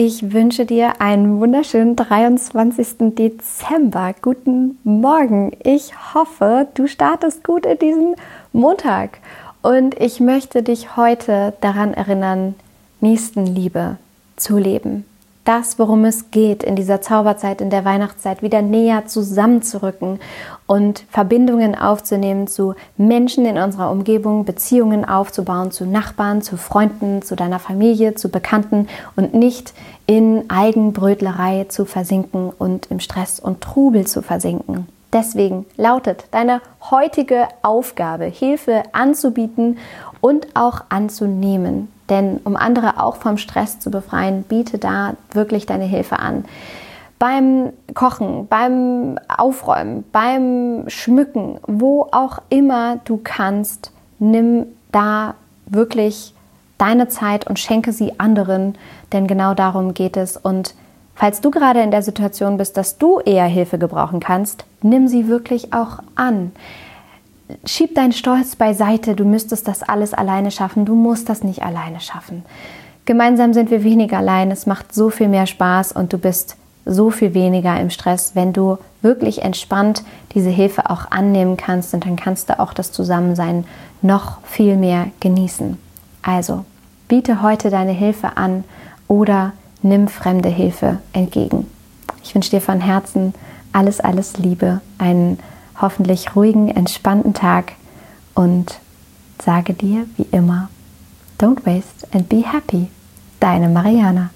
Ich wünsche dir einen wunderschönen 23. Dezember. Guten Morgen. Ich hoffe, du startest gut in diesen Montag. Und ich möchte dich heute daran erinnern, Nächstenliebe zu leben das, worum es geht, in dieser Zauberzeit, in der Weihnachtszeit wieder näher zusammenzurücken und Verbindungen aufzunehmen zu Menschen in unserer Umgebung, Beziehungen aufzubauen zu Nachbarn, zu Freunden, zu deiner Familie, zu Bekannten und nicht in Eigenbrötlerei zu versinken und im Stress und Trubel zu versinken. Deswegen lautet deine heutige Aufgabe, Hilfe anzubieten und auch anzunehmen. Denn um andere auch vom Stress zu befreien, biete da wirklich deine Hilfe an. Beim Kochen, beim Aufräumen, beim Schmücken, wo auch immer du kannst, nimm da wirklich deine Zeit und schenke sie anderen, denn genau darum geht es. Und falls du gerade in der Situation bist, dass du eher Hilfe gebrauchen kannst, nimm sie wirklich auch an schieb deinen Stolz beiseite, du müsstest das alles alleine schaffen, du musst das nicht alleine schaffen. Gemeinsam sind wir weniger allein, es macht so viel mehr Spaß und du bist so viel weniger im Stress, wenn du wirklich entspannt diese Hilfe auch annehmen kannst und dann kannst du auch das Zusammensein noch viel mehr genießen. Also, biete heute deine Hilfe an oder nimm fremde Hilfe entgegen. Ich wünsche dir von Herzen alles, alles Liebe, einen hoffentlich ruhigen, entspannten Tag und sage dir wie immer, don't waste and be happy. Deine Mariana.